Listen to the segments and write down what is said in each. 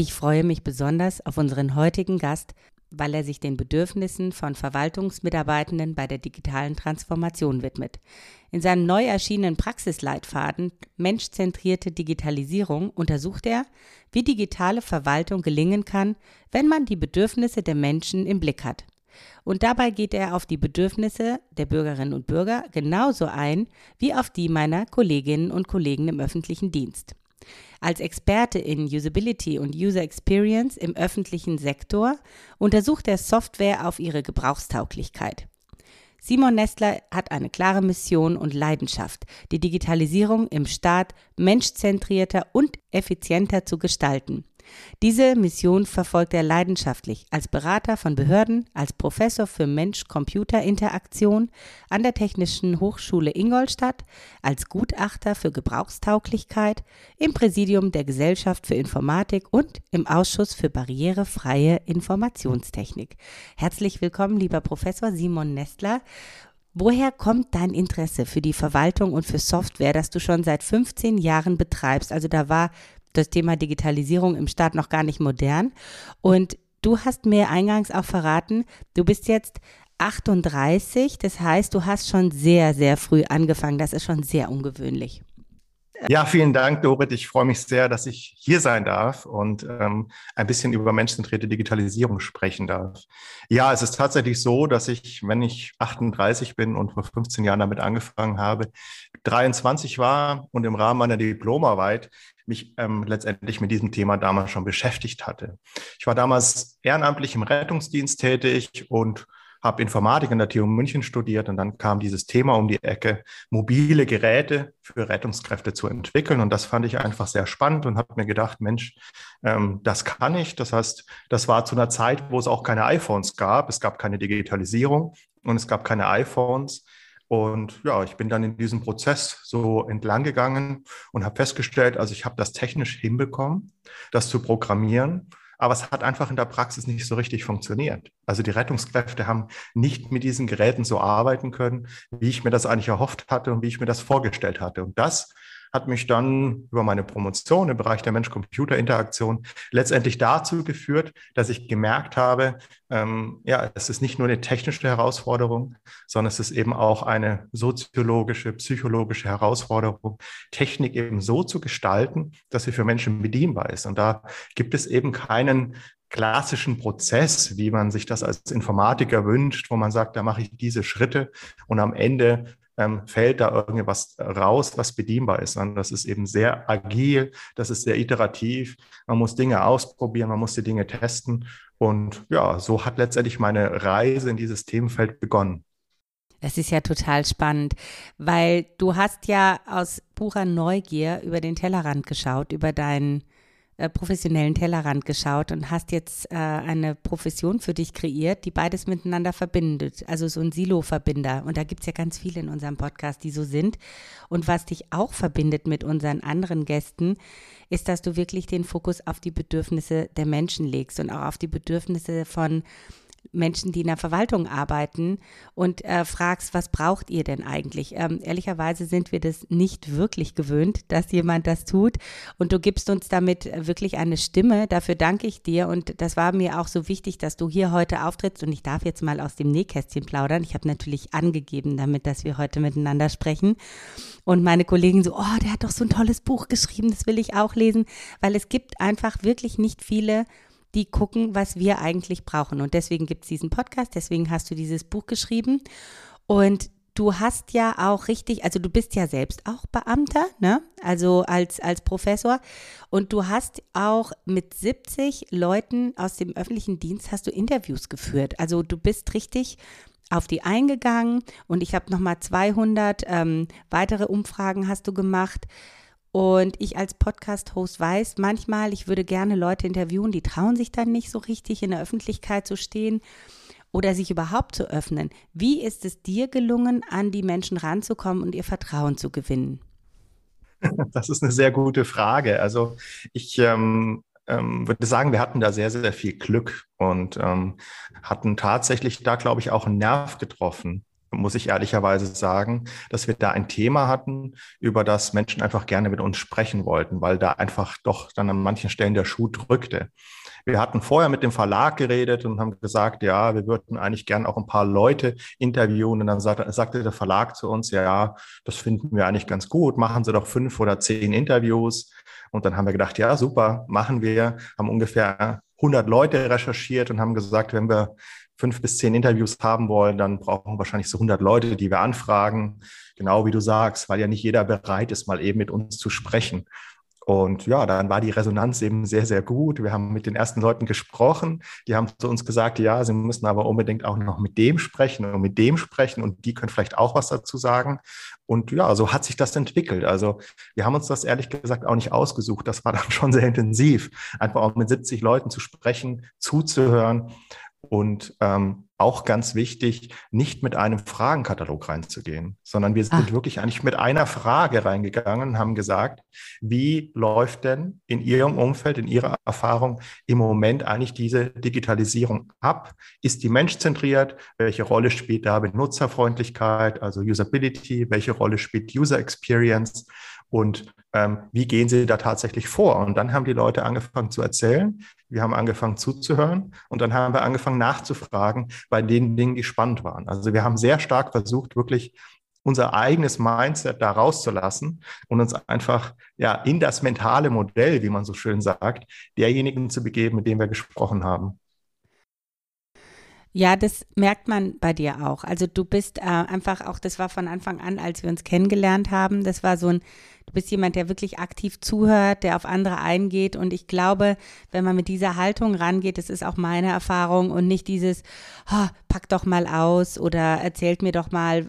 Ich freue mich besonders auf unseren heutigen Gast, weil er sich den Bedürfnissen von Verwaltungsmitarbeitenden bei der digitalen Transformation widmet. In seinem neu erschienenen Praxisleitfaden Menschzentrierte Digitalisierung untersucht er, wie digitale Verwaltung gelingen kann, wenn man die Bedürfnisse der Menschen im Blick hat. Und dabei geht er auf die Bedürfnisse der Bürgerinnen und Bürger genauso ein wie auf die meiner Kolleginnen und Kollegen im öffentlichen Dienst. Als Experte in Usability und User Experience im öffentlichen Sektor untersucht er Software auf ihre Gebrauchstauglichkeit. Simon Nestler hat eine klare Mission und Leidenschaft, die Digitalisierung im Staat menschzentrierter und effizienter zu gestalten. Diese Mission verfolgt er leidenschaftlich als Berater von Behörden, als Professor für Mensch-Computer-Interaktion an der Technischen Hochschule Ingolstadt, als Gutachter für Gebrauchstauglichkeit, im Präsidium der Gesellschaft für Informatik und im Ausschuss für barrierefreie Informationstechnik. Herzlich willkommen, lieber Professor Simon Nestler. Woher kommt dein Interesse für die Verwaltung und für Software, das du schon seit 15 Jahren betreibst? Also da war das Thema Digitalisierung im Staat noch gar nicht modern. Und du hast mir eingangs auch verraten, du bist jetzt 38, das heißt, du hast schon sehr, sehr früh angefangen. Das ist schon sehr ungewöhnlich. Ja, vielen Dank, Dorit. Ich freue mich sehr, dass ich hier sein darf und ähm, ein bisschen über menschzentrierte Digitalisierung sprechen darf. Ja, es ist tatsächlich so, dass ich, wenn ich 38 bin und vor 15 Jahren damit angefangen habe, 23 war und im Rahmen meiner Diplomarbeit mich ähm, letztendlich mit diesem Thema damals schon beschäftigt hatte. Ich war damals ehrenamtlich im Rettungsdienst tätig und habe Informatik an der TU München studiert und dann kam dieses Thema um die Ecke, mobile Geräte für Rettungskräfte zu entwickeln. Und das fand ich einfach sehr spannend und habe mir gedacht, Mensch, ähm, das kann ich. Das heißt, das war zu einer Zeit, wo es auch keine iPhones gab. Es gab keine Digitalisierung und es gab keine iPhones. Und ja, ich bin dann in diesem Prozess so entlang gegangen und habe festgestellt, also ich habe das technisch hinbekommen, das zu programmieren aber es hat einfach in der Praxis nicht so richtig funktioniert. Also die Rettungskräfte haben nicht mit diesen Geräten so arbeiten können, wie ich mir das eigentlich erhofft hatte und wie ich mir das vorgestellt hatte. Und das hat mich dann über meine Promotion im Bereich der Mensch-Computer-Interaktion letztendlich dazu geführt, dass ich gemerkt habe, ähm, ja, es ist nicht nur eine technische Herausforderung, sondern es ist eben auch eine soziologische, psychologische Herausforderung, Technik eben so zu gestalten, dass sie für Menschen bedienbar ist. Und da gibt es eben keinen klassischen Prozess, wie man sich das als Informatiker wünscht, wo man sagt, da mache ich diese Schritte und am Ende ähm, fällt da irgendwas raus, was bedienbar ist, sondern das ist eben sehr agil, das ist sehr iterativ. Man muss Dinge ausprobieren, man muss die Dinge testen. Und ja, so hat letztendlich meine Reise in dieses Themenfeld begonnen. Das ist ja total spannend, weil du hast ja aus purer Neugier über den Tellerrand geschaut, über deinen äh, professionellen Tellerrand geschaut und hast jetzt äh, eine Profession für dich kreiert, die beides miteinander verbindet. Also so ein Silo-Verbinder. Und da gibt es ja ganz viele in unserem Podcast, die so sind. Und was dich auch verbindet mit unseren anderen Gästen, ist, dass du wirklich den Fokus auf die Bedürfnisse der Menschen legst und auch auf die Bedürfnisse von Menschen, die in der Verwaltung arbeiten und äh, fragst, was braucht ihr denn eigentlich? Ähm, ehrlicherweise sind wir das nicht wirklich gewöhnt, dass jemand das tut und du gibst uns damit wirklich eine Stimme. Dafür danke ich dir und das war mir auch so wichtig, dass du hier heute auftrittst und ich darf jetzt mal aus dem Nähkästchen plaudern. Ich habe natürlich angegeben damit, dass wir heute miteinander sprechen und meine Kollegen so, oh, der hat doch so ein tolles Buch geschrieben, das will ich auch lesen, weil es gibt einfach wirklich nicht viele die gucken, was wir eigentlich brauchen. Und deswegen gibt es diesen Podcast, deswegen hast du dieses Buch geschrieben. Und du hast ja auch richtig, also du bist ja selbst auch Beamter, ne? Also als, als Professor. Und du hast auch mit 70 Leuten aus dem öffentlichen Dienst hast du Interviews geführt. Also du bist richtig auf die eingegangen und ich habe nochmal 200 ähm, weitere Umfragen hast du gemacht. Und ich als Podcast-Host weiß manchmal, ich würde gerne Leute interviewen, die trauen sich dann nicht so richtig in der Öffentlichkeit zu stehen oder sich überhaupt zu öffnen. Wie ist es dir gelungen, an die Menschen ranzukommen und ihr Vertrauen zu gewinnen? Das ist eine sehr gute Frage. Also ich ähm, ähm, würde sagen, wir hatten da sehr, sehr viel Glück und ähm, hatten tatsächlich da, glaube ich, auch einen Nerv getroffen muss ich ehrlicherweise sagen, dass wir da ein Thema hatten, über das Menschen einfach gerne mit uns sprechen wollten, weil da einfach doch dann an manchen Stellen der Schuh drückte. Wir hatten vorher mit dem Verlag geredet und haben gesagt, ja, wir würden eigentlich gern auch ein paar Leute interviewen. Und dann sagte, sagte der Verlag zu uns, ja, das finden wir eigentlich ganz gut. Machen Sie doch fünf oder zehn Interviews. Und dann haben wir gedacht, ja, super, machen wir. Haben ungefähr 100 Leute recherchiert und haben gesagt, wenn wir fünf bis zehn Interviews haben wollen, dann brauchen wir wahrscheinlich so 100 Leute, die wir anfragen. Genau wie du sagst, weil ja nicht jeder bereit ist, mal eben mit uns zu sprechen. Und ja, dann war die Resonanz eben sehr, sehr gut. Wir haben mit den ersten Leuten gesprochen. Die haben zu uns gesagt, ja, sie müssen aber unbedingt auch noch mit dem sprechen und mit dem sprechen und die können vielleicht auch was dazu sagen. Und ja, so hat sich das entwickelt. Also wir haben uns das ehrlich gesagt auch nicht ausgesucht. Das war dann schon sehr intensiv, einfach auch mit 70 Leuten zu sprechen, zuzuhören und ähm, auch ganz wichtig, nicht mit einem Fragenkatalog reinzugehen, sondern wir sind Ach. wirklich eigentlich mit einer Frage reingegangen und haben gesagt, wie läuft denn in Ihrem Umfeld, in Ihrer Erfahrung im Moment eigentlich diese Digitalisierung ab? Ist die menschzentriert? Welche Rolle spielt da Benutzerfreundlichkeit, also Usability? Welche Rolle spielt User Experience? Und ähm, wie gehen sie da tatsächlich vor? Und dann haben die Leute angefangen zu erzählen, wir haben angefangen zuzuhören und dann haben wir angefangen nachzufragen bei den Dingen, die spannend waren. Also wir haben sehr stark versucht, wirklich unser eigenes Mindset da rauszulassen und uns einfach ja in das mentale Modell, wie man so schön sagt, derjenigen zu begeben, mit denen wir gesprochen haben. Ja, das merkt man bei dir auch. Also du bist äh, einfach auch, das war von Anfang an, als wir uns kennengelernt haben, das war so ein, du bist jemand, der wirklich aktiv zuhört, der auf andere eingeht. Und ich glaube, wenn man mit dieser Haltung rangeht, das ist auch meine Erfahrung und nicht dieses, oh, pack doch mal aus oder erzählt mir doch mal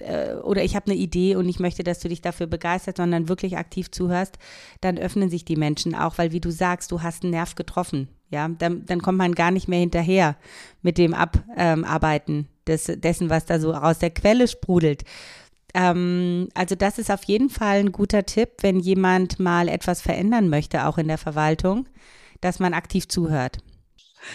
äh, oder ich habe eine Idee und ich möchte, dass du dich dafür begeisterst, sondern wirklich aktiv zuhörst, dann öffnen sich die Menschen auch, weil wie du sagst, du hast einen Nerv getroffen. Ja, dann, dann kommt man gar nicht mehr hinterher mit dem Abarbeiten ähm, des, dessen, was da so aus der Quelle sprudelt. Ähm, also das ist auf jeden Fall ein guter Tipp, wenn jemand mal etwas verändern möchte, auch in der Verwaltung, dass man aktiv zuhört.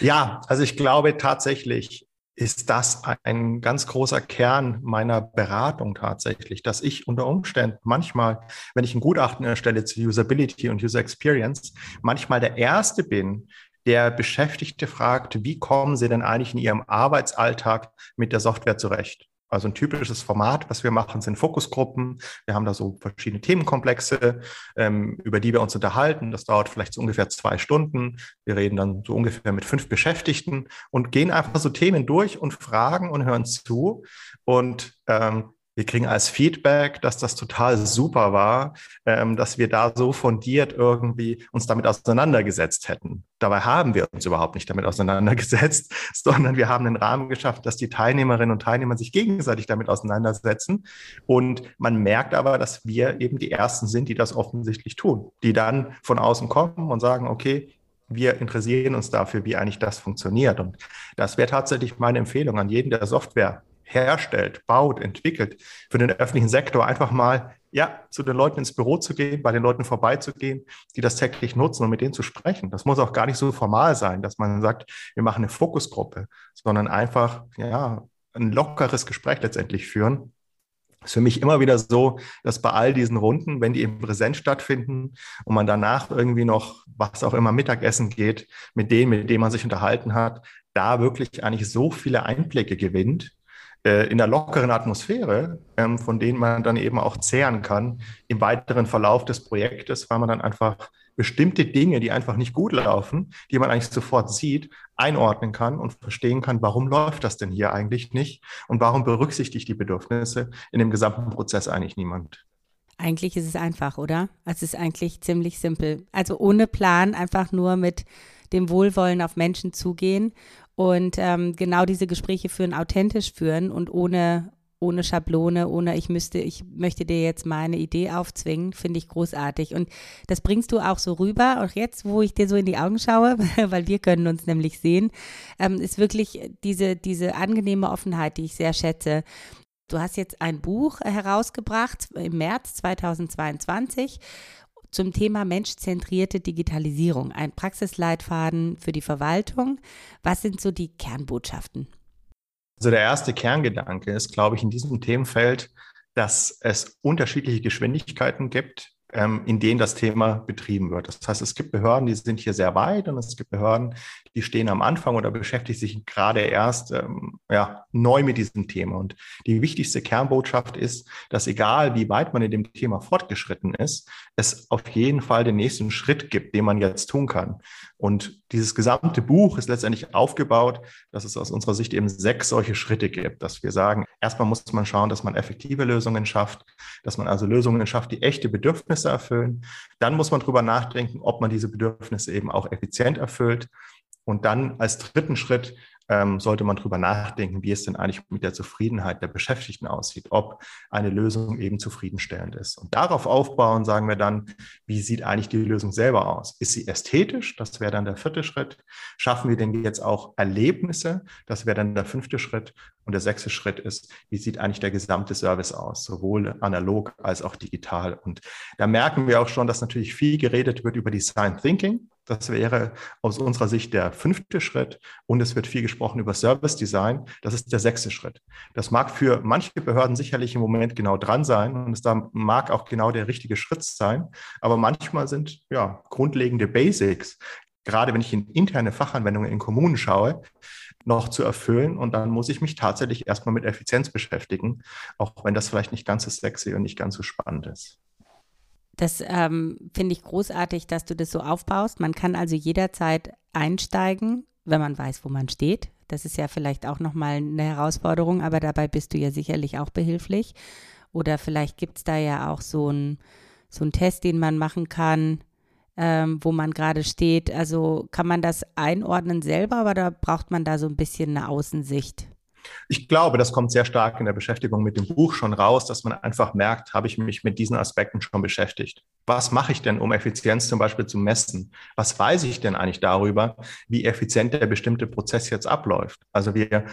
Ja, also ich glaube tatsächlich ist das ein ganz großer Kern meiner Beratung tatsächlich, dass ich unter Umständen manchmal, wenn ich ein Gutachten erstelle zu Usability und User Experience, manchmal der Erste bin, der Beschäftigte fragt, wie kommen Sie denn eigentlich in Ihrem Arbeitsalltag mit der Software zurecht? Also ein typisches Format, was wir machen, sind Fokusgruppen. Wir haben da so verschiedene Themenkomplexe, ähm, über die wir uns unterhalten. Das dauert vielleicht so ungefähr zwei Stunden. Wir reden dann so ungefähr mit fünf Beschäftigten und gehen einfach so Themen durch und fragen und hören zu. Und ähm, wir kriegen als Feedback, dass das total super war, ähm, dass wir da so fundiert irgendwie uns damit auseinandergesetzt hätten. Dabei haben wir uns überhaupt nicht damit auseinandergesetzt, sondern wir haben einen Rahmen geschafft, dass die Teilnehmerinnen und Teilnehmer sich gegenseitig damit auseinandersetzen. Und man merkt aber, dass wir eben die Ersten sind, die das offensichtlich tun, die dann von außen kommen und sagen, okay, wir interessieren uns dafür, wie eigentlich das funktioniert. Und das wäre tatsächlich meine Empfehlung an jeden, der Software herstellt, baut, entwickelt, für den öffentlichen Sektor einfach mal ja, zu den Leuten ins Büro zu gehen, bei den Leuten vorbeizugehen, die das täglich nutzen und mit denen zu sprechen. Das muss auch gar nicht so formal sein, dass man sagt, wir machen eine Fokusgruppe, sondern einfach, ja, ein lockeres Gespräch letztendlich führen. Ist für mich immer wieder so, dass bei all diesen Runden, wenn die im Präsenz stattfinden und man danach irgendwie noch, was auch immer, Mittagessen geht, mit denen, mit denen man sich unterhalten hat, da wirklich eigentlich so viele Einblicke gewinnt, äh, in der lockeren Atmosphäre, ähm, von denen man dann eben auch zehren kann im weiteren Verlauf des Projektes, weil man dann einfach bestimmte Dinge, die einfach nicht gut laufen, die man eigentlich sofort sieht, einordnen kann und verstehen kann, warum läuft das denn hier eigentlich nicht und warum berücksichtigt die Bedürfnisse in dem gesamten Prozess eigentlich niemand. Eigentlich ist es einfach, oder? Es ist eigentlich ziemlich simpel. Also ohne Plan, einfach nur mit dem Wohlwollen auf Menschen zugehen und ähm, genau diese Gespräche führen, authentisch führen und ohne, ohne Schablone, ohne ich müsste, ich möchte dir jetzt meine Idee aufzwingen, finde ich großartig. Und das bringst du auch so rüber. Auch jetzt, wo ich dir so in die Augen schaue, weil wir können uns nämlich sehen, ähm, ist wirklich diese, diese angenehme Offenheit, die ich sehr schätze. Du hast jetzt ein Buch herausgebracht im März 2022 zum Thema menschzentrierte Digitalisierung, ein Praxisleitfaden für die Verwaltung. Was sind so die Kernbotschaften? Also der erste Kerngedanke ist, glaube ich, in diesem Themenfeld, dass es unterschiedliche Geschwindigkeiten gibt, ähm, in denen das Thema betrieben wird. Das heißt, es gibt Behörden, die sind hier sehr weit und es gibt Behörden, die stehen am Anfang oder beschäftigen sich gerade erst ähm, ja, neu mit diesem Thema. Und die wichtigste Kernbotschaft ist, dass egal wie weit man in dem Thema fortgeschritten ist, es auf jeden Fall den nächsten Schritt gibt, den man jetzt tun kann. Und dieses gesamte Buch ist letztendlich aufgebaut, dass es aus unserer Sicht eben sechs solche Schritte gibt, dass wir sagen, erstmal muss man schauen, dass man effektive Lösungen schafft, dass man also Lösungen schafft, die echte Bedürfnisse erfüllen. Dann muss man drüber nachdenken, ob man diese Bedürfnisse eben auch effizient erfüllt. Und dann als dritten Schritt ähm, sollte man drüber nachdenken, wie es denn eigentlich mit der Zufriedenheit der Beschäftigten aussieht, ob eine Lösung eben zufriedenstellend ist. Und darauf aufbauen sagen wir dann, wie sieht eigentlich die Lösung selber aus? Ist sie ästhetisch? Das wäre dann der vierte Schritt. Schaffen wir denn jetzt auch Erlebnisse? Das wäre dann der fünfte Schritt. Und der sechste Schritt ist, wie sieht eigentlich der gesamte Service aus, sowohl analog als auch digital. Und da merken wir auch schon, dass natürlich viel geredet wird über Design Thinking. Das wäre aus unserer Sicht der fünfte Schritt. Und es wird viel gesprochen über Service Design. Das ist der sechste Schritt. Das mag für manche Behörden sicherlich im Moment genau dran sein. Und es da mag auch genau der richtige Schritt sein. Aber manchmal sind ja grundlegende Basics, gerade wenn ich in interne Fachanwendungen in Kommunen schaue, noch zu erfüllen. Und dann muss ich mich tatsächlich erstmal mit Effizienz beschäftigen, auch wenn das vielleicht nicht ganz so sexy und nicht ganz so spannend ist. Das ähm, finde ich großartig, dass du das so aufbaust. Man kann also jederzeit einsteigen, wenn man weiß, wo man steht. Das ist ja vielleicht auch nochmal eine Herausforderung, aber dabei bist du ja sicherlich auch behilflich. Oder vielleicht gibt es da ja auch so einen so Test, den man machen kann, ähm, wo man gerade steht. Also kann man das einordnen selber oder braucht man da so ein bisschen eine Außensicht? Ich glaube, das kommt sehr stark in der Beschäftigung mit dem Buch schon raus, dass man einfach merkt, habe ich mich mit diesen Aspekten schon beschäftigt. Was mache ich denn, um Effizienz zum Beispiel zu messen? Was weiß ich denn eigentlich darüber, wie effizient der bestimmte Prozess jetzt abläuft? Also wir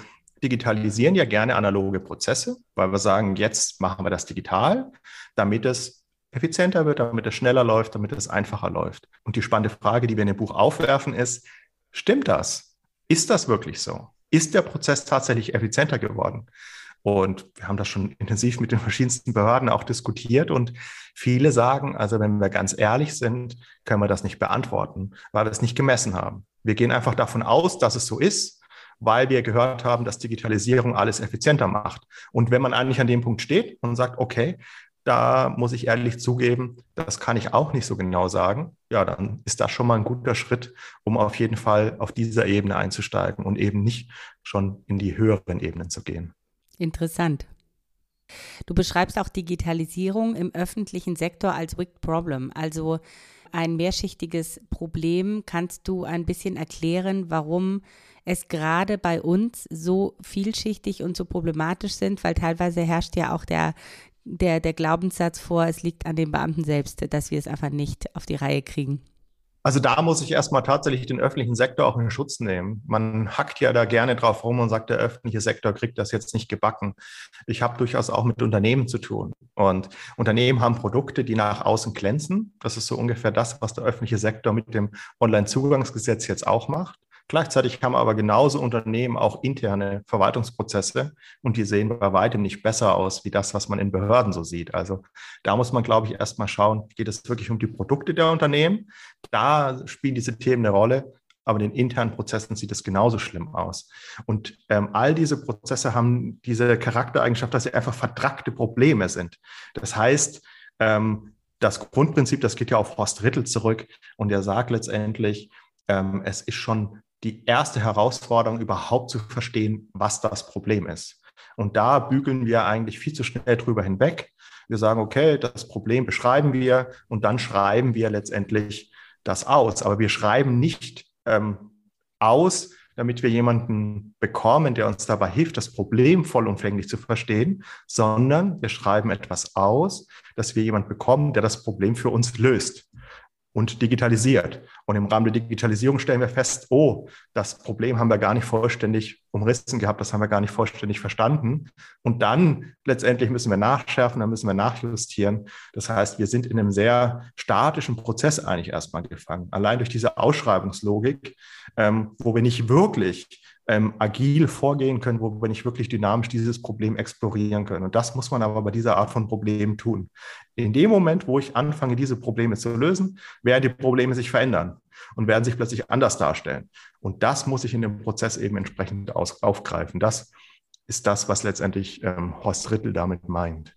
digitalisieren ja gerne analoge Prozesse, weil wir sagen, jetzt machen wir das digital, damit es effizienter wird, damit es schneller läuft, damit es einfacher läuft. Und die spannende Frage, die wir in dem Buch aufwerfen, ist, stimmt das? Ist das wirklich so? Ist der Prozess tatsächlich effizienter geworden? Und wir haben das schon intensiv mit den verschiedensten Behörden auch diskutiert und viele sagen, also wenn wir ganz ehrlich sind, können wir das nicht beantworten, weil wir es nicht gemessen haben. Wir gehen einfach davon aus, dass es so ist, weil wir gehört haben, dass Digitalisierung alles effizienter macht. Und wenn man eigentlich an dem Punkt steht und sagt, okay, da muss ich ehrlich zugeben, das kann ich auch nicht so genau sagen. Ja, dann ist das schon mal ein guter Schritt, um auf jeden Fall auf dieser Ebene einzusteigen und eben nicht schon in die höheren Ebenen zu gehen. Interessant. Du beschreibst auch Digitalisierung im öffentlichen Sektor als Wicked Problem, also ein mehrschichtiges Problem. Kannst du ein bisschen erklären, warum es gerade bei uns so vielschichtig und so problematisch sind, weil teilweise herrscht ja auch der der, der Glaubenssatz vor, es liegt an den Beamten selbst, dass wir es einfach nicht auf die Reihe kriegen. Also da muss ich erstmal tatsächlich den öffentlichen Sektor auch in Schutz nehmen. Man hackt ja da gerne drauf rum und sagt, der öffentliche Sektor kriegt das jetzt nicht gebacken. Ich habe durchaus auch mit Unternehmen zu tun. Und Unternehmen haben Produkte, die nach außen glänzen. Das ist so ungefähr das, was der öffentliche Sektor mit dem Onlinezugangsgesetz jetzt auch macht. Gleichzeitig haben aber genauso Unternehmen auch interne Verwaltungsprozesse und die sehen bei weitem nicht besser aus wie das, was man in Behörden so sieht. Also da muss man, glaube ich, erstmal schauen, geht es wirklich um die Produkte der Unternehmen? Da spielen diese Themen eine Rolle. Aber in den internen Prozessen sieht es genauso schlimm aus. Und ähm, all diese Prozesse haben diese Charaktereigenschaft, dass sie einfach vertrackte Probleme sind. Das heißt, ähm, das Grundprinzip, das geht ja auf Horst Rittel zurück und er sagt letztendlich, ähm, es ist schon die erste Herausforderung, überhaupt zu verstehen, was das Problem ist. Und da bügeln wir eigentlich viel zu schnell drüber hinweg. Wir sagen, okay, das Problem beschreiben wir und dann schreiben wir letztendlich das aus. Aber wir schreiben nicht ähm, aus, damit wir jemanden bekommen, der uns dabei hilft, das Problem vollumfänglich zu verstehen, sondern wir schreiben etwas aus, dass wir jemanden bekommen, der das Problem für uns löst und digitalisiert. Und im Rahmen der Digitalisierung stellen wir fest, oh, das Problem haben wir gar nicht vollständig umrissen gehabt, das haben wir gar nicht vollständig verstanden. Und dann letztendlich müssen wir nachschärfen, dann müssen wir nachjustieren. Das heißt, wir sind in einem sehr statischen Prozess eigentlich erstmal gefangen. Allein durch diese Ausschreibungslogik, ähm, wo wir nicht wirklich ähm, agil vorgehen können, wo wir nicht wirklich dynamisch dieses Problem explorieren können. Und das muss man aber bei dieser Art von Problemen tun. In dem Moment, wo ich anfange, diese Probleme zu lösen, werden die Probleme sich verändern und werden sich plötzlich anders darstellen. Und das muss ich in dem Prozess eben entsprechend aus, aufgreifen. Das ist das, was letztendlich ähm, Horst Rittel damit meint.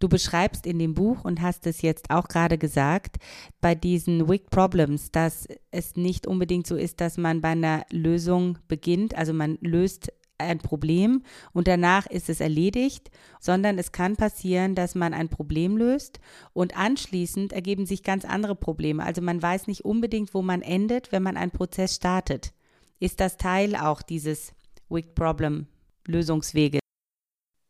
Du beschreibst in dem Buch und hast es jetzt auch gerade gesagt, bei diesen Wick Problems, dass es nicht unbedingt so ist, dass man bei einer Lösung beginnt, also man löst ein Problem und danach ist es erledigt, sondern es kann passieren, dass man ein Problem löst und anschließend ergeben sich ganz andere Probleme. Also man weiß nicht unbedingt, wo man endet, wenn man einen Prozess startet. Ist das Teil auch dieses Wick Problem Lösungswege?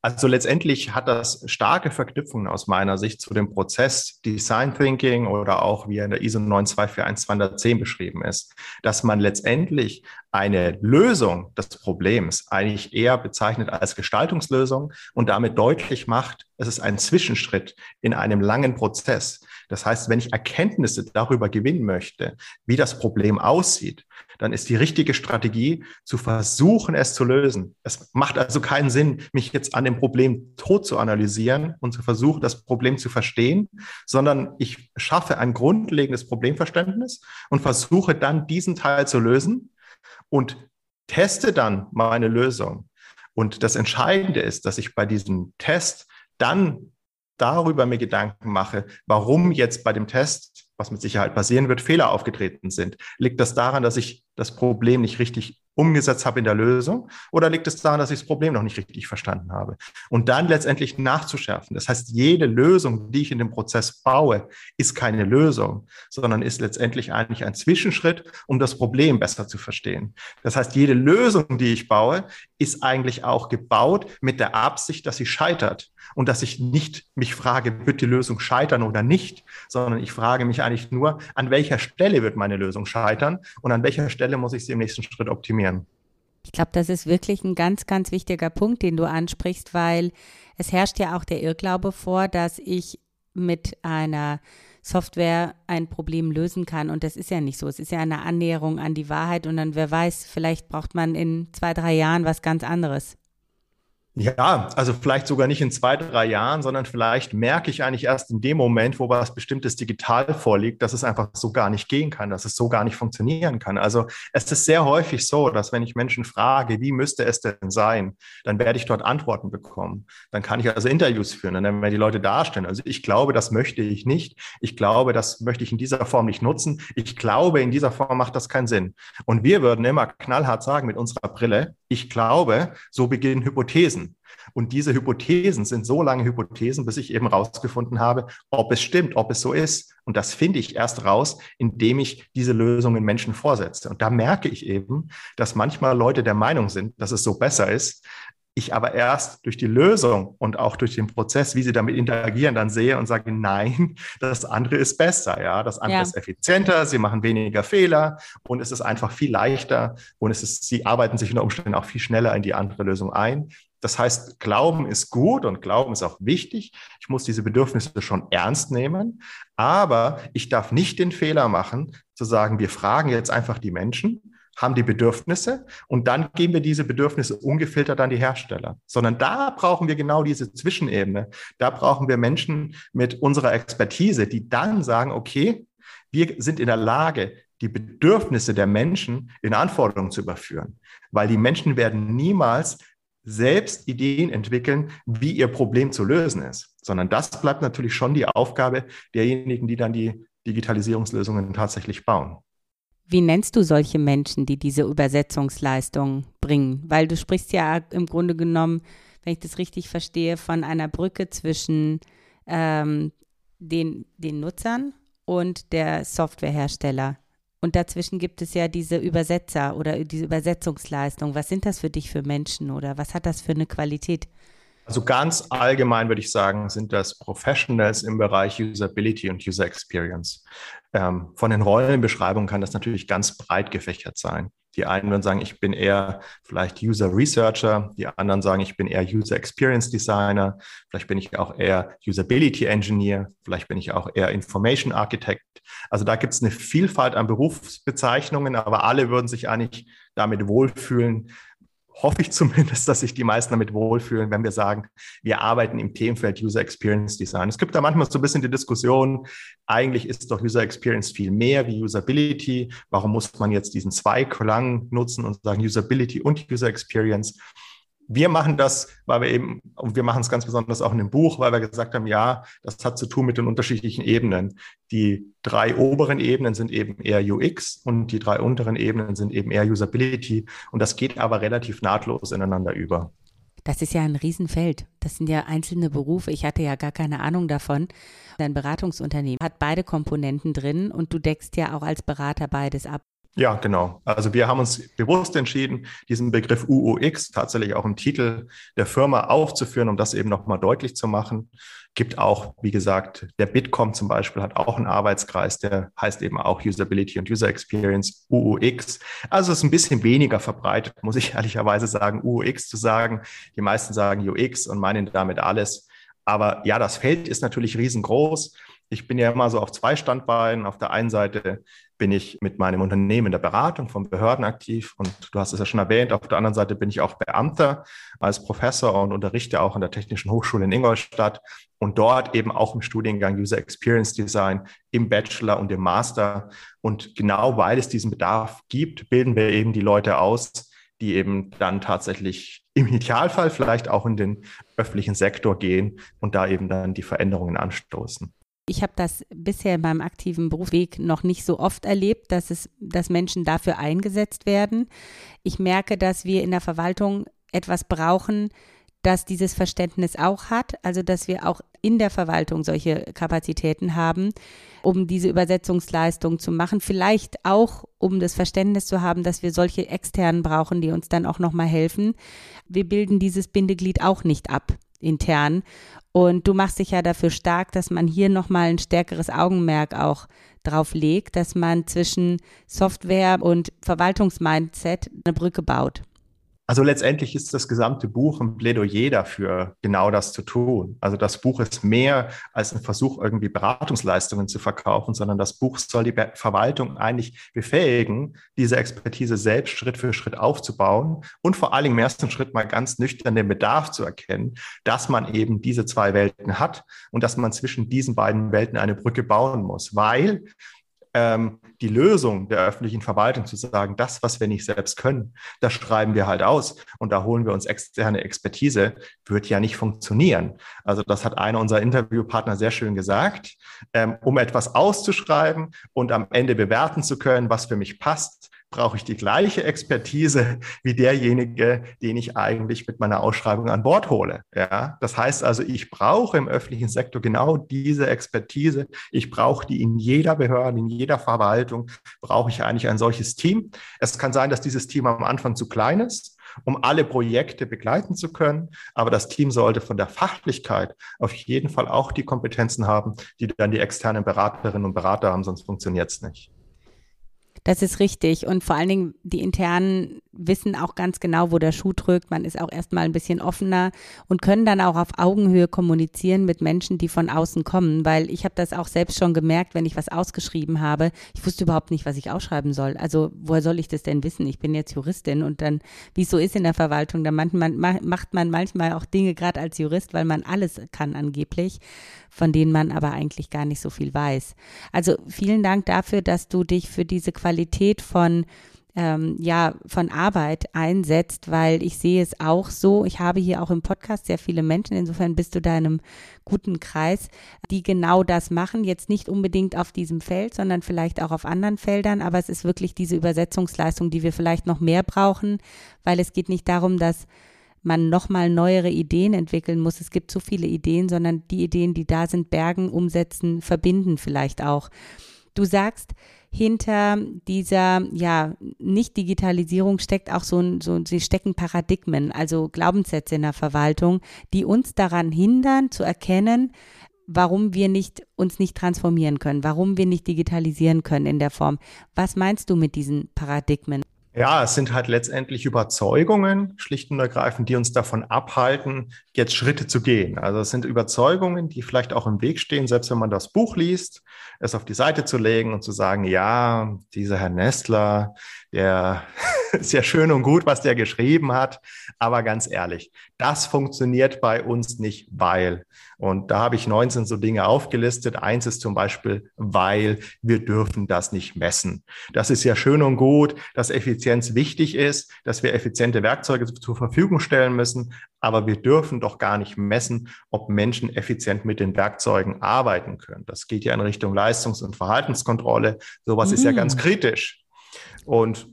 Also letztendlich hat das starke Verknüpfungen aus meiner Sicht zu dem Prozess Design Thinking oder auch wie er in der ISO 9241210 beschrieben ist, dass man letztendlich eine Lösung des Problems eigentlich eher bezeichnet als Gestaltungslösung und damit deutlich macht, es ist ein Zwischenschritt in einem langen Prozess. Das heißt, wenn ich Erkenntnisse darüber gewinnen möchte, wie das Problem aussieht, dann ist die richtige Strategie zu versuchen, es zu lösen. Es macht also keinen Sinn, mich jetzt an dem Problem tot zu analysieren und zu versuchen, das Problem zu verstehen, sondern ich schaffe ein grundlegendes Problemverständnis und versuche dann diesen Teil zu lösen und teste dann meine Lösung. Und das Entscheidende ist, dass ich bei diesem Test dann darüber mir Gedanken mache, warum jetzt bei dem Test, was mit Sicherheit passieren wird, Fehler aufgetreten sind. Liegt das daran, dass ich das Problem nicht richtig umgesetzt habe in der Lösung? Oder liegt es daran, dass ich das Problem noch nicht richtig verstanden habe? Und dann letztendlich nachzuschärfen. Das heißt, jede Lösung, die ich in dem Prozess baue, ist keine Lösung, sondern ist letztendlich eigentlich ein Zwischenschritt, um das Problem besser zu verstehen. Das heißt, jede Lösung, die ich baue, ist eigentlich auch gebaut mit der Absicht, dass sie scheitert und dass ich nicht mich frage, wird die Lösung scheitern oder nicht, sondern ich frage mich eigentlich nur, an welcher Stelle wird meine Lösung scheitern und an welcher Stelle muss ich sie im nächsten Schritt optimieren. Ich glaube, das ist wirklich ein ganz, ganz wichtiger Punkt, den du ansprichst, weil es herrscht ja auch der Irrglaube vor, dass ich mit einer Software ein Problem lösen kann. Und das ist ja nicht so. Es ist ja eine Annäherung an die Wahrheit und dann, wer weiß, vielleicht braucht man in zwei, drei Jahren was ganz anderes. Ja, also vielleicht sogar nicht in zwei, drei Jahren, sondern vielleicht merke ich eigentlich erst in dem Moment, wo was Bestimmtes digital vorliegt, dass es einfach so gar nicht gehen kann, dass es so gar nicht funktionieren kann. Also es ist sehr häufig so, dass wenn ich Menschen frage, wie müsste es denn sein, dann werde ich dort Antworten bekommen. Dann kann ich also Interviews führen, dann werden die Leute darstellen. Also ich glaube, das möchte ich nicht. Ich glaube, das möchte ich in dieser Form nicht nutzen. Ich glaube, in dieser Form macht das keinen Sinn. Und wir würden immer knallhart sagen mit unserer Brille, ich glaube, so beginnen Hypothesen. Und diese Hypothesen sind so lange Hypothesen, bis ich eben rausgefunden habe, ob es stimmt, ob es so ist. Und das finde ich erst raus, indem ich diese Lösungen Menschen vorsetze. Und da merke ich eben, dass manchmal Leute der Meinung sind, dass es so besser ist. Ich aber erst durch die Lösung und auch durch den Prozess, wie sie damit interagieren, dann sehe und sage, nein, das andere ist besser, ja, das andere ja. ist effizienter, sie machen weniger Fehler und es ist einfach viel leichter und es ist, sie arbeiten sich unter Umständen auch viel schneller in die andere Lösung ein. Das heißt, Glauben ist gut und Glauben ist auch wichtig. Ich muss diese Bedürfnisse schon ernst nehmen, aber ich darf nicht den Fehler machen, zu sagen, wir fragen jetzt einfach die Menschen, haben die Bedürfnisse und dann geben wir diese Bedürfnisse ungefiltert an die Hersteller, sondern da brauchen wir genau diese Zwischenebene. Da brauchen wir Menschen mit unserer Expertise, die dann sagen, okay, wir sind in der Lage, die Bedürfnisse der Menschen in Anforderungen zu überführen, weil die Menschen werden niemals selbst Ideen entwickeln, wie ihr Problem zu lösen ist, sondern das bleibt natürlich schon die Aufgabe derjenigen, die dann die Digitalisierungslösungen tatsächlich bauen. Wie nennst du solche Menschen, die diese Übersetzungsleistung bringen? Weil du sprichst ja im Grunde genommen, wenn ich das richtig verstehe, von einer Brücke zwischen ähm, den, den Nutzern und der Softwarehersteller. Und dazwischen gibt es ja diese Übersetzer oder diese Übersetzungsleistung. Was sind das für dich für Menschen oder was hat das für eine Qualität? Also ganz allgemein würde ich sagen, sind das Professionals im Bereich Usability und User Experience. Ähm, von den Rollenbeschreibungen kann das natürlich ganz breit gefächert sein. Die einen würden sagen, ich bin eher vielleicht User Researcher, die anderen sagen, ich bin eher User Experience Designer, vielleicht bin ich auch eher Usability Engineer, vielleicht bin ich auch eher Information Architect. Also da gibt es eine Vielfalt an Berufsbezeichnungen, aber alle würden sich eigentlich damit wohlfühlen, hoffe ich zumindest, dass sich die meisten damit wohlfühlen, wenn wir sagen, wir arbeiten im Themenfeld User Experience Design. Es gibt da manchmal so ein bisschen die Diskussion, eigentlich ist doch User Experience viel mehr wie Usability. Warum muss man jetzt diesen Zweiklang nutzen und sagen Usability und User Experience? Wir machen das, weil wir eben, und wir machen es ganz besonders auch in dem Buch, weil wir gesagt haben, ja, das hat zu tun mit den unterschiedlichen Ebenen. Die drei oberen Ebenen sind eben eher UX und die drei unteren Ebenen sind eben eher Usability. Und das geht aber relativ nahtlos ineinander über. Das ist ja ein Riesenfeld. Das sind ja einzelne Berufe. Ich hatte ja gar keine Ahnung davon. Dein Beratungsunternehmen hat beide Komponenten drin und du deckst ja auch als Berater beides ab. Ja, genau. Also wir haben uns bewusst entschieden, diesen Begriff UUX tatsächlich auch im Titel der Firma aufzuführen, um das eben nochmal deutlich zu machen. Gibt auch, wie gesagt, der Bitkom zum Beispiel hat auch einen Arbeitskreis, der heißt eben auch Usability und User Experience, UUX. Also es ist ein bisschen weniger verbreitet, muss ich ehrlicherweise sagen, UUX zu sagen. Die meisten sagen UX und meinen damit alles. Aber ja, das Feld ist natürlich riesengroß. Ich bin ja immer so auf zwei Standbeinen. Auf der einen Seite bin ich mit meinem Unternehmen in der Beratung von Behörden aktiv und du hast es ja schon erwähnt, auf der anderen Seite bin ich auch Beamter als Professor und unterrichte auch an der Technischen Hochschule in Ingolstadt und dort eben auch im Studiengang User Experience Design im Bachelor und im Master. Und genau weil es diesen Bedarf gibt, bilden wir eben die Leute aus, die eben dann tatsächlich im Idealfall vielleicht auch in den öffentlichen Sektor gehen und da eben dann die Veränderungen anstoßen. Ich habe das bisher in meinem aktiven Berufsweg noch nicht so oft erlebt, dass es, dass Menschen dafür eingesetzt werden. Ich merke, dass wir in der Verwaltung etwas brauchen, das dieses Verständnis auch hat, also dass wir auch in der Verwaltung solche Kapazitäten haben, um diese Übersetzungsleistung zu machen, vielleicht auch um das Verständnis zu haben, dass wir solche externen brauchen, die uns dann auch noch mal helfen. Wir bilden dieses Bindeglied auch nicht ab intern und du machst dich ja dafür stark, dass man hier nochmal ein stärkeres Augenmerk auch drauf legt, dass man zwischen Software und Verwaltungsmindset eine Brücke baut. Also letztendlich ist das gesamte Buch ein Plädoyer dafür, genau das zu tun. Also das Buch ist mehr als ein Versuch, irgendwie Beratungsleistungen zu verkaufen, sondern das Buch soll die Verwaltung eigentlich befähigen, diese Expertise selbst Schritt für Schritt aufzubauen und vor Dingen im ersten Schritt mal ganz nüchtern den Bedarf zu erkennen, dass man eben diese zwei Welten hat und dass man zwischen diesen beiden Welten eine Brücke bauen muss, weil ähm, die Lösung der öffentlichen Verwaltung zu sagen, das, was wir nicht selbst können, das schreiben wir halt aus und da holen wir uns externe Expertise, wird ja nicht funktionieren. Also das hat einer unserer Interviewpartner sehr schön gesagt. Ähm, um etwas auszuschreiben und am Ende bewerten zu können, was für mich passt, brauche ich die gleiche Expertise wie derjenige, den ich eigentlich mit meiner Ausschreibung an Bord hole. Ja, das heißt also, ich brauche im öffentlichen Sektor genau diese Expertise. Ich brauche die in jeder Behörde, in jeder Verwaltung brauche ich eigentlich ein solches Team. Es kann sein, dass dieses Team am Anfang zu klein ist um alle Projekte begleiten zu können. Aber das Team sollte von der Fachlichkeit auf jeden Fall auch die Kompetenzen haben, die dann die externen Beraterinnen und Berater haben, sonst funktioniert es nicht. Das ist richtig. Und vor allen Dingen, die internen wissen auch ganz genau, wo der Schuh drückt. Man ist auch erstmal ein bisschen offener und können dann auch auf Augenhöhe kommunizieren mit Menschen, die von außen kommen. Weil ich habe das auch selbst schon gemerkt, wenn ich was ausgeschrieben habe. Ich wusste überhaupt nicht, was ich ausschreiben soll. Also woher soll ich das denn wissen? Ich bin jetzt Juristin und dann, wie es so ist in der Verwaltung, da macht man, manchmal auch Dinge gerade als Jurist, weil man alles kann angeblich von denen man aber eigentlich gar nicht so viel weiß. Also vielen Dank dafür, dass du dich für diese Qualität von ähm, ja, von Arbeit einsetzt, weil ich sehe es auch so. Ich habe hier auch im Podcast sehr viele Menschen, insofern bist du da in einem guten Kreis, die genau das machen. Jetzt nicht unbedingt auf diesem Feld, sondern vielleicht auch auf anderen Feldern, aber es ist wirklich diese Übersetzungsleistung, die wir vielleicht noch mehr brauchen, weil es geht nicht darum, dass man nochmal neuere Ideen entwickeln muss. Es gibt so viele Ideen, sondern die Ideen, die da sind, bergen, umsetzen, verbinden vielleicht auch. Du sagst, hinter dieser ja Nicht-Digitalisierung steckt auch so ein, so, sie stecken Paradigmen, also Glaubenssätze in der Verwaltung, die uns daran hindern zu erkennen, warum wir nicht uns nicht transformieren können, warum wir nicht digitalisieren können in der Form. Was meinst du mit diesen Paradigmen? Ja, es sind halt letztendlich Überzeugungen, schlicht und ergreifend, die uns davon abhalten, jetzt Schritte zu gehen. Also es sind Überzeugungen, die vielleicht auch im Weg stehen, selbst wenn man das Buch liest, es auf die Seite zu legen und zu sagen, ja, dieser Herr Nestler, der ist ja schön und gut, was der geschrieben hat, aber ganz ehrlich, das funktioniert bei uns nicht, weil. Und da habe ich 19 so Dinge aufgelistet. Eins ist zum Beispiel, weil wir dürfen das nicht messen. Das ist ja schön und gut, dass Effizienz wichtig ist, dass wir effiziente Werkzeuge zur Verfügung stellen müssen, aber wir dürfen doch gar nicht messen, ob Menschen effizient mit den Werkzeugen arbeiten können. Das geht ja in Richtung Leistungs- und Verhaltenskontrolle. Sowas mhm. ist ja ganz mm. kritisch. Und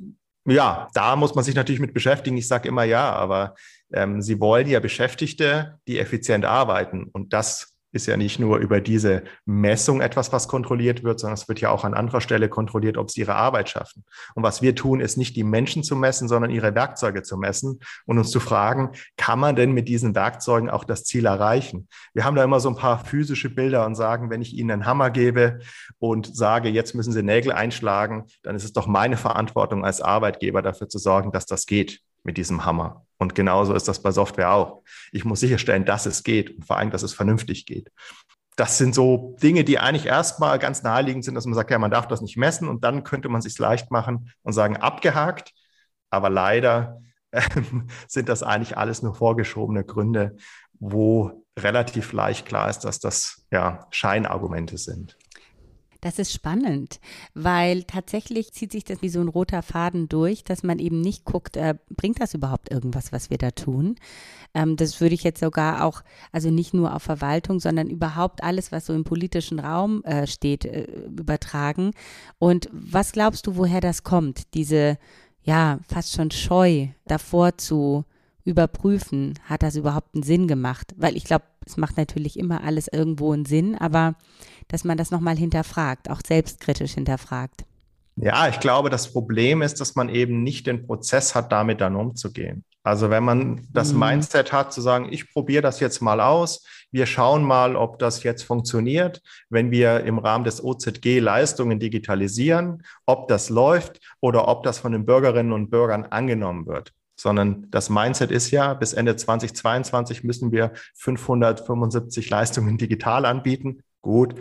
ja, da muss man sich natürlich mit beschäftigen. Ich sage immer ja, aber ähm, sie wollen ja Beschäftigte, die effizient arbeiten. Und das ist ja nicht nur über diese Messung etwas, was kontrolliert wird, sondern es wird ja auch an anderer Stelle kontrolliert, ob sie ihre Arbeit schaffen. Und was wir tun, ist nicht die Menschen zu messen, sondern ihre Werkzeuge zu messen und uns zu fragen, kann man denn mit diesen Werkzeugen auch das Ziel erreichen? Wir haben da immer so ein paar physische Bilder und sagen, wenn ich ihnen einen Hammer gebe und sage, jetzt müssen sie Nägel einschlagen, dann ist es doch meine Verantwortung als Arbeitgeber dafür zu sorgen, dass das geht mit diesem Hammer. Und genauso ist das bei Software auch. Ich muss sicherstellen, dass es geht und vor allem, dass es vernünftig geht. Das sind so Dinge, die eigentlich erstmal ganz naheliegend sind, dass man sagt, ja, man darf das nicht messen und dann könnte man sich leicht machen und sagen, abgehakt. Aber leider äh, sind das eigentlich alles nur vorgeschobene Gründe, wo relativ leicht klar ist, dass das ja Scheinargumente sind. Das ist spannend, weil tatsächlich zieht sich das wie so ein roter Faden durch, dass man eben nicht guckt, äh, bringt das überhaupt irgendwas, was wir da tun? Ähm, das würde ich jetzt sogar auch, also nicht nur auf Verwaltung, sondern überhaupt alles, was so im politischen Raum äh, steht, äh, übertragen. Und was glaubst du, woher das kommt? Diese, ja, fast schon Scheu davor zu überprüfen, hat das überhaupt einen Sinn gemacht? Weil ich glaube, es macht natürlich immer alles irgendwo einen Sinn, aber dass man das nochmal hinterfragt, auch selbstkritisch hinterfragt. Ja, ich glaube, das Problem ist, dass man eben nicht den Prozess hat, damit dann umzugehen. Also wenn man das mhm. Mindset hat, zu sagen, ich probiere das jetzt mal aus, wir schauen mal, ob das jetzt funktioniert, wenn wir im Rahmen des OZG Leistungen digitalisieren, ob das läuft oder ob das von den Bürgerinnen und Bürgern angenommen wird sondern das Mindset ist ja, bis Ende 2022 müssen wir 575 Leistungen digital anbieten. Gut,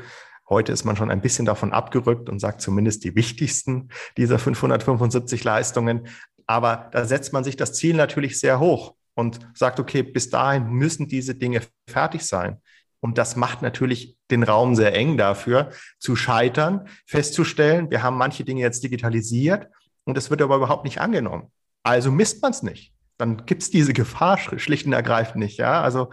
heute ist man schon ein bisschen davon abgerückt und sagt zumindest die wichtigsten dieser 575 Leistungen. Aber da setzt man sich das Ziel natürlich sehr hoch und sagt, okay, bis dahin müssen diese Dinge fertig sein. Und das macht natürlich den Raum sehr eng dafür, zu scheitern, festzustellen, wir haben manche Dinge jetzt digitalisiert und es wird aber überhaupt nicht angenommen. Also misst man es nicht. Dann gibt es diese Gefahr schlicht und ergreifend nicht. Ja? Also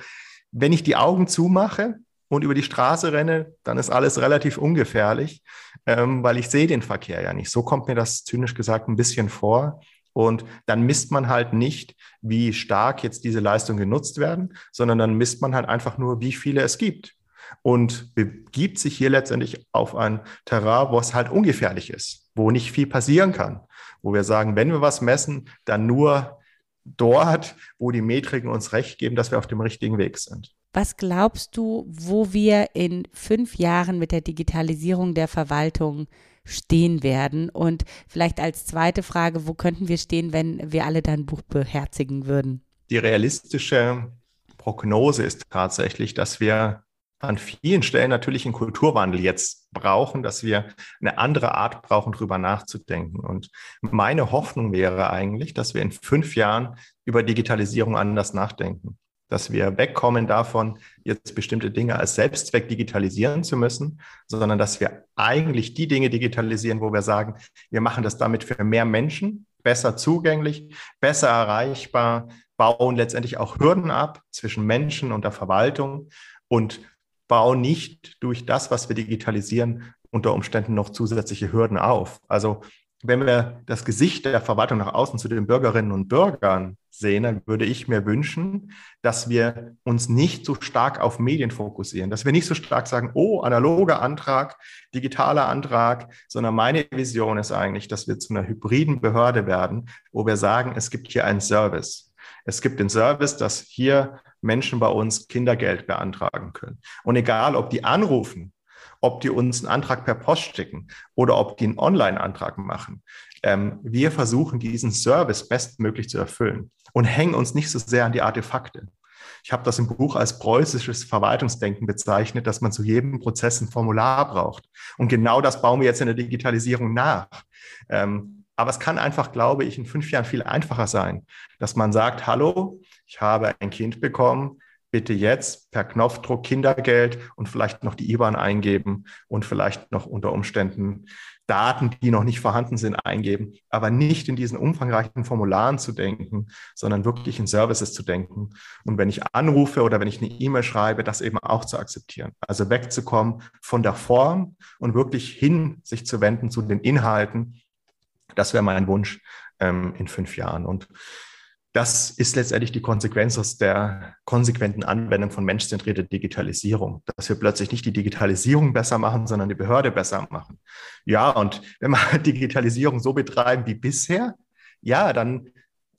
wenn ich die Augen zumache und über die Straße renne, dann ist alles relativ ungefährlich, ähm, weil ich sehe den Verkehr ja nicht. So kommt mir das zynisch gesagt ein bisschen vor. Und dann misst man halt nicht, wie stark jetzt diese Leistungen genutzt werden, sondern dann misst man halt einfach nur, wie viele es gibt. Und begibt sich hier letztendlich auf ein Terrain, wo es halt ungefährlich ist, wo nicht viel passieren kann wo wir sagen, wenn wir was messen, dann nur dort, wo die Metriken uns recht geben, dass wir auf dem richtigen Weg sind. Was glaubst du, wo wir in fünf Jahren mit der Digitalisierung der Verwaltung stehen werden? Und vielleicht als zweite Frage, wo könnten wir stehen, wenn wir alle dein Buch beherzigen würden? Die realistische Prognose ist tatsächlich, dass wir an vielen Stellen natürlich einen Kulturwandel jetzt brauchen, dass wir eine andere Art brauchen, darüber nachzudenken. Und meine Hoffnung wäre eigentlich, dass wir in fünf Jahren über Digitalisierung anders nachdenken. Dass wir wegkommen davon, jetzt bestimmte Dinge als Selbstzweck digitalisieren zu müssen, sondern dass wir eigentlich die Dinge digitalisieren, wo wir sagen, wir machen das damit für mehr Menschen, besser zugänglich, besser erreichbar, bauen letztendlich auch Hürden ab zwischen Menschen und der Verwaltung und bauen nicht durch das, was wir digitalisieren, unter Umständen noch zusätzliche Hürden auf. Also wenn wir das Gesicht der Verwaltung nach außen zu den Bürgerinnen und Bürgern sehen, dann würde ich mir wünschen, dass wir uns nicht so stark auf Medien fokussieren, dass wir nicht so stark sagen, oh, analoger Antrag, digitaler Antrag, sondern meine Vision ist eigentlich, dass wir zu einer hybriden Behörde werden, wo wir sagen, es gibt hier einen Service. Es gibt den Service, dass hier Menschen bei uns Kindergeld beantragen können. Und egal, ob die anrufen, ob die uns einen Antrag per Post schicken oder ob die einen Online-Antrag machen. Ähm, wir versuchen, diesen Service bestmöglich zu erfüllen und hängen uns nicht so sehr an die Artefakte. Ich habe das im Buch als preußisches Verwaltungsdenken bezeichnet, dass man zu jedem Prozess ein Formular braucht. Und genau das bauen wir jetzt in der Digitalisierung nach. Ähm, aber es kann einfach, glaube ich, in fünf Jahren viel einfacher sein, dass man sagt, hallo, ich habe ein Kind bekommen, bitte jetzt per Knopfdruck Kindergeld und vielleicht noch die IBAN eingeben und vielleicht noch unter Umständen Daten, die noch nicht vorhanden sind, eingeben, aber nicht in diesen umfangreichen Formularen zu denken, sondern wirklich in Services zu denken. Und wenn ich anrufe oder wenn ich eine E-Mail schreibe, das eben auch zu akzeptieren. Also wegzukommen von der Form und wirklich hin sich zu wenden zu den Inhalten. Das wäre mein Wunsch ähm, in fünf Jahren. Und das ist letztendlich die Konsequenz aus der konsequenten Anwendung von menschzentrierter Digitalisierung, dass wir plötzlich nicht die Digitalisierung besser machen, sondern die Behörde besser machen. Ja, und wenn wir Digitalisierung so betreiben wie bisher, ja, dann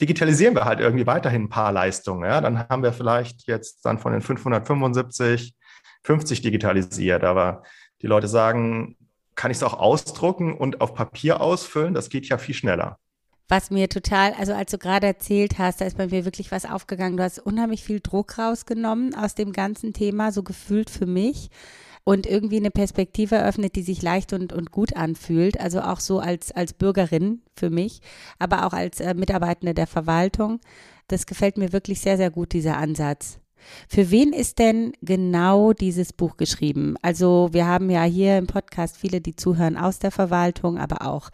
digitalisieren wir halt irgendwie weiterhin ein paar Leistungen. Ja, dann haben wir vielleicht jetzt dann von den 575 50 digitalisiert, aber die Leute sagen, kann ich es auch ausdrucken und auf Papier ausfüllen? Das geht ja viel schneller was mir total, also als du gerade erzählt hast, da ist bei mir wirklich was aufgegangen. Du hast unheimlich viel Druck rausgenommen aus dem ganzen Thema, so gefühlt für mich. Und irgendwie eine Perspektive eröffnet, die sich leicht und, und gut anfühlt. Also auch so als, als Bürgerin für mich, aber auch als äh, Mitarbeitende der Verwaltung. Das gefällt mir wirklich sehr, sehr gut, dieser Ansatz. Für wen ist denn genau dieses Buch geschrieben? Also wir haben ja hier im Podcast viele, die zuhören aus der Verwaltung, aber auch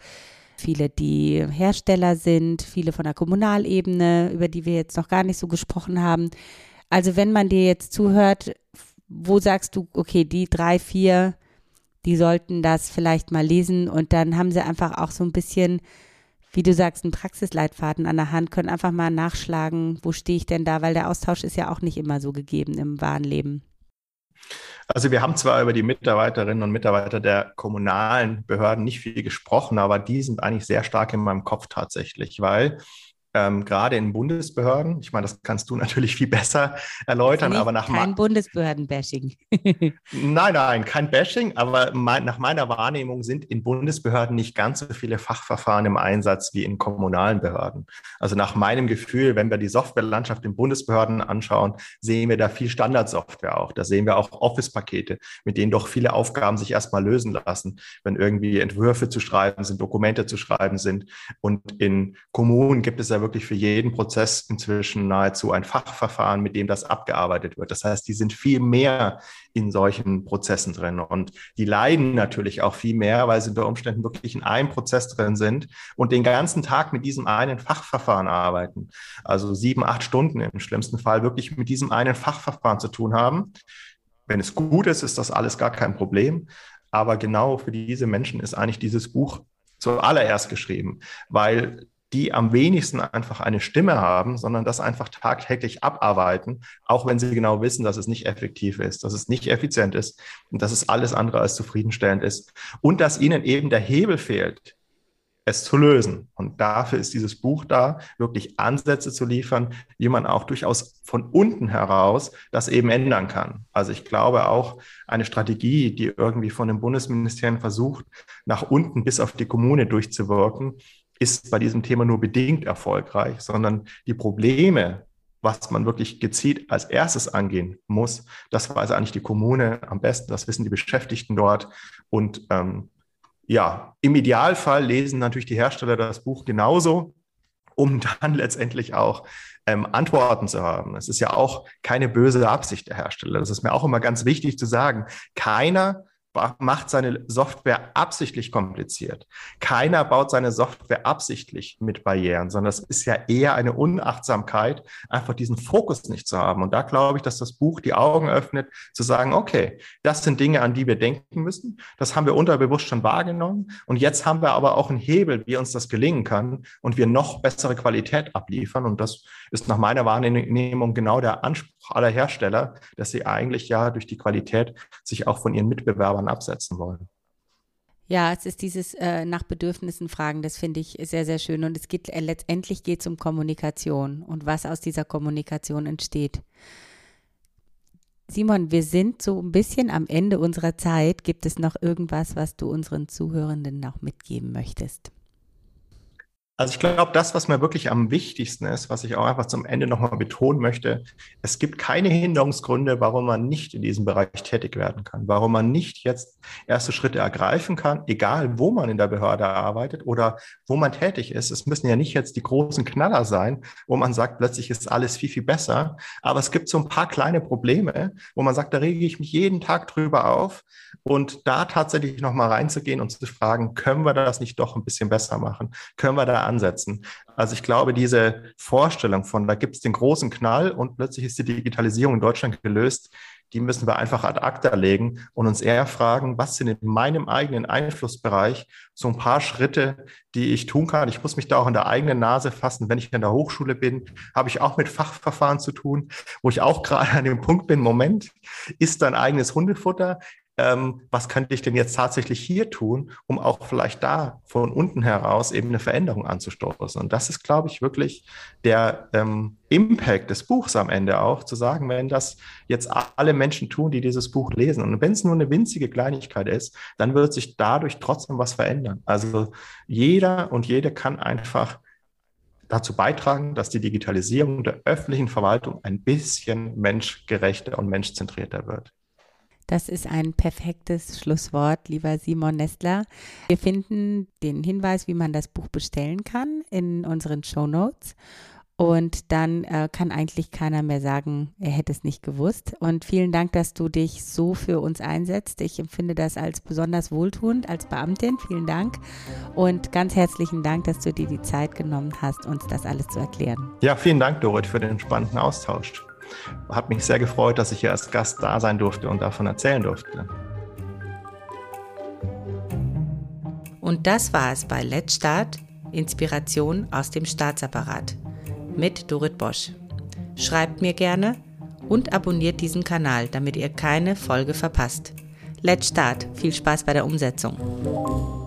viele, die Hersteller sind, viele von der Kommunalebene, über die wir jetzt noch gar nicht so gesprochen haben. Also wenn man dir jetzt zuhört, wo sagst du, okay, die drei, vier, die sollten das vielleicht mal lesen und dann haben sie einfach auch so ein bisschen, wie du sagst, einen Praxisleitfaden an der Hand, können einfach mal nachschlagen, wo stehe ich denn da, weil der Austausch ist ja auch nicht immer so gegeben im wahren Leben. Also wir haben zwar über die Mitarbeiterinnen und Mitarbeiter der kommunalen Behörden nicht viel gesprochen, aber die sind eigentlich sehr stark in meinem Kopf tatsächlich, weil ähm, gerade in Bundesbehörden. Ich meine, das kannst du natürlich viel besser erläutern, aber nach kein Bundesbehörden-Bashing. nein, nein, kein Bashing, aber mein, nach meiner Wahrnehmung sind in Bundesbehörden nicht ganz so viele Fachverfahren im Einsatz wie in kommunalen Behörden. Also nach meinem Gefühl, wenn wir die Softwarelandschaft in Bundesbehörden anschauen, sehen wir da viel Standardsoftware auch. Da sehen wir auch Office-Pakete, mit denen doch viele Aufgaben sich erstmal lösen lassen, wenn irgendwie Entwürfe zu schreiben sind, Dokumente zu schreiben sind. Und in Kommunen gibt es ja wirklich für jeden Prozess inzwischen nahezu ein Fachverfahren, mit dem das abgearbeitet wird. Das heißt, die sind viel mehr in solchen Prozessen drin und die leiden natürlich auch viel mehr, weil sie unter Umständen wirklich in einem Prozess drin sind und den ganzen Tag mit diesem einen Fachverfahren arbeiten. Also sieben, acht Stunden im schlimmsten Fall wirklich mit diesem einen Fachverfahren zu tun haben. Wenn es gut ist, ist das alles gar kein Problem. Aber genau für diese Menschen ist eigentlich dieses Buch zuallererst geschrieben, weil die am wenigsten einfach eine Stimme haben, sondern das einfach tagtäglich abarbeiten, auch wenn sie genau wissen, dass es nicht effektiv ist, dass es nicht effizient ist und dass es alles andere als zufriedenstellend ist und dass ihnen eben der Hebel fehlt, es zu lösen. Und dafür ist dieses Buch da, wirklich Ansätze zu liefern, wie man auch durchaus von unten heraus das eben ändern kann. Also ich glaube auch eine Strategie, die irgendwie von den Bundesministerien versucht, nach unten bis auf die Kommune durchzuwirken, ist bei diesem Thema nur bedingt erfolgreich, sondern die Probleme, was man wirklich gezielt als erstes angehen muss, das weiß eigentlich die Kommune am besten, das wissen die Beschäftigten dort. Und ähm, ja, im Idealfall lesen natürlich die Hersteller das Buch genauso, um dann letztendlich auch ähm, Antworten zu haben. Es ist ja auch keine böse Absicht der Hersteller. Das ist mir auch immer ganz wichtig zu sagen. Keiner macht seine Software absichtlich kompliziert. Keiner baut seine Software absichtlich mit Barrieren, sondern es ist ja eher eine Unachtsamkeit, einfach diesen Fokus nicht zu haben. Und da glaube ich, dass das Buch die Augen öffnet, zu sagen, okay, das sind Dinge, an die wir denken müssen. Das haben wir unterbewusst schon wahrgenommen. Und jetzt haben wir aber auch einen Hebel, wie uns das gelingen kann und wir noch bessere Qualität abliefern. Und das ist nach meiner Wahrnehmung genau der Anspruch aller Hersteller, dass sie eigentlich ja durch die Qualität sich auch von ihren Mitbewerbern absetzen wollen. Ja, es ist dieses äh, nach Bedürfnissen fragen, das finde ich sehr, sehr schön. Und es geht äh, letztendlich geht um Kommunikation und was aus dieser Kommunikation entsteht. Simon, wir sind so ein bisschen am Ende unserer Zeit. Gibt es noch irgendwas, was du unseren Zuhörenden noch mitgeben möchtest? Also ich glaube, das, was mir wirklich am wichtigsten ist, was ich auch einfach zum Ende nochmal betonen möchte, es gibt keine Hinderungsgründe, warum man nicht in diesem Bereich tätig werden kann, warum man nicht jetzt erste Schritte ergreifen kann, egal wo man in der Behörde arbeitet oder wo man tätig ist. Es müssen ja nicht jetzt die großen Knaller sein, wo man sagt, plötzlich ist alles viel, viel besser. Aber es gibt so ein paar kleine Probleme, wo man sagt, da rege ich mich jeden Tag drüber auf und da tatsächlich nochmal reinzugehen und zu fragen, können wir das nicht doch ein bisschen besser machen? Können wir da ansetzen? Also ich glaube, diese Vorstellung von, da gibt es den großen Knall und plötzlich ist die Digitalisierung in Deutschland gelöst, die müssen wir einfach ad acta legen und uns eher fragen, was sind in meinem eigenen Einflussbereich so ein paar Schritte, die ich tun kann. Ich muss mich da auch in der eigenen Nase fassen. Wenn ich in der Hochschule bin, habe ich auch mit Fachverfahren zu tun, wo ich auch gerade an dem Punkt bin, Moment, ist dein eigenes Hundefutter? Ähm, was könnte ich denn jetzt tatsächlich hier tun, um auch vielleicht da von unten heraus eben eine Veränderung anzustoßen. Und das ist, glaube ich, wirklich der ähm, Impact des Buchs am Ende auch, zu sagen, wenn das jetzt alle Menschen tun, die dieses Buch lesen, und wenn es nur eine winzige Kleinigkeit ist, dann wird sich dadurch trotzdem was verändern. Also jeder und jede kann einfach dazu beitragen, dass die Digitalisierung der öffentlichen Verwaltung ein bisschen menschgerechter und menschzentrierter wird. Das ist ein perfektes Schlusswort, lieber Simon Nestler. Wir finden den Hinweis, wie man das Buch bestellen kann, in unseren Show Notes. Und dann äh, kann eigentlich keiner mehr sagen, er hätte es nicht gewusst. Und vielen Dank, dass du dich so für uns einsetzt. Ich empfinde das als besonders wohltuend als Beamtin. Vielen Dank. Und ganz herzlichen Dank, dass du dir die Zeit genommen hast, uns das alles zu erklären. Ja, vielen Dank, Dorit, für den spannenden Austausch. Hat mich sehr gefreut, dass ich hier als Gast da sein durfte und davon erzählen durfte. Und das war es bei Let's Start, Inspiration aus dem Staatsapparat mit Dorit Bosch. Schreibt mir gerne und abonniert diesen Kanal, damit ihr keine Folge verpasst. Let's Start, viel Spaß bei der Umsetzung.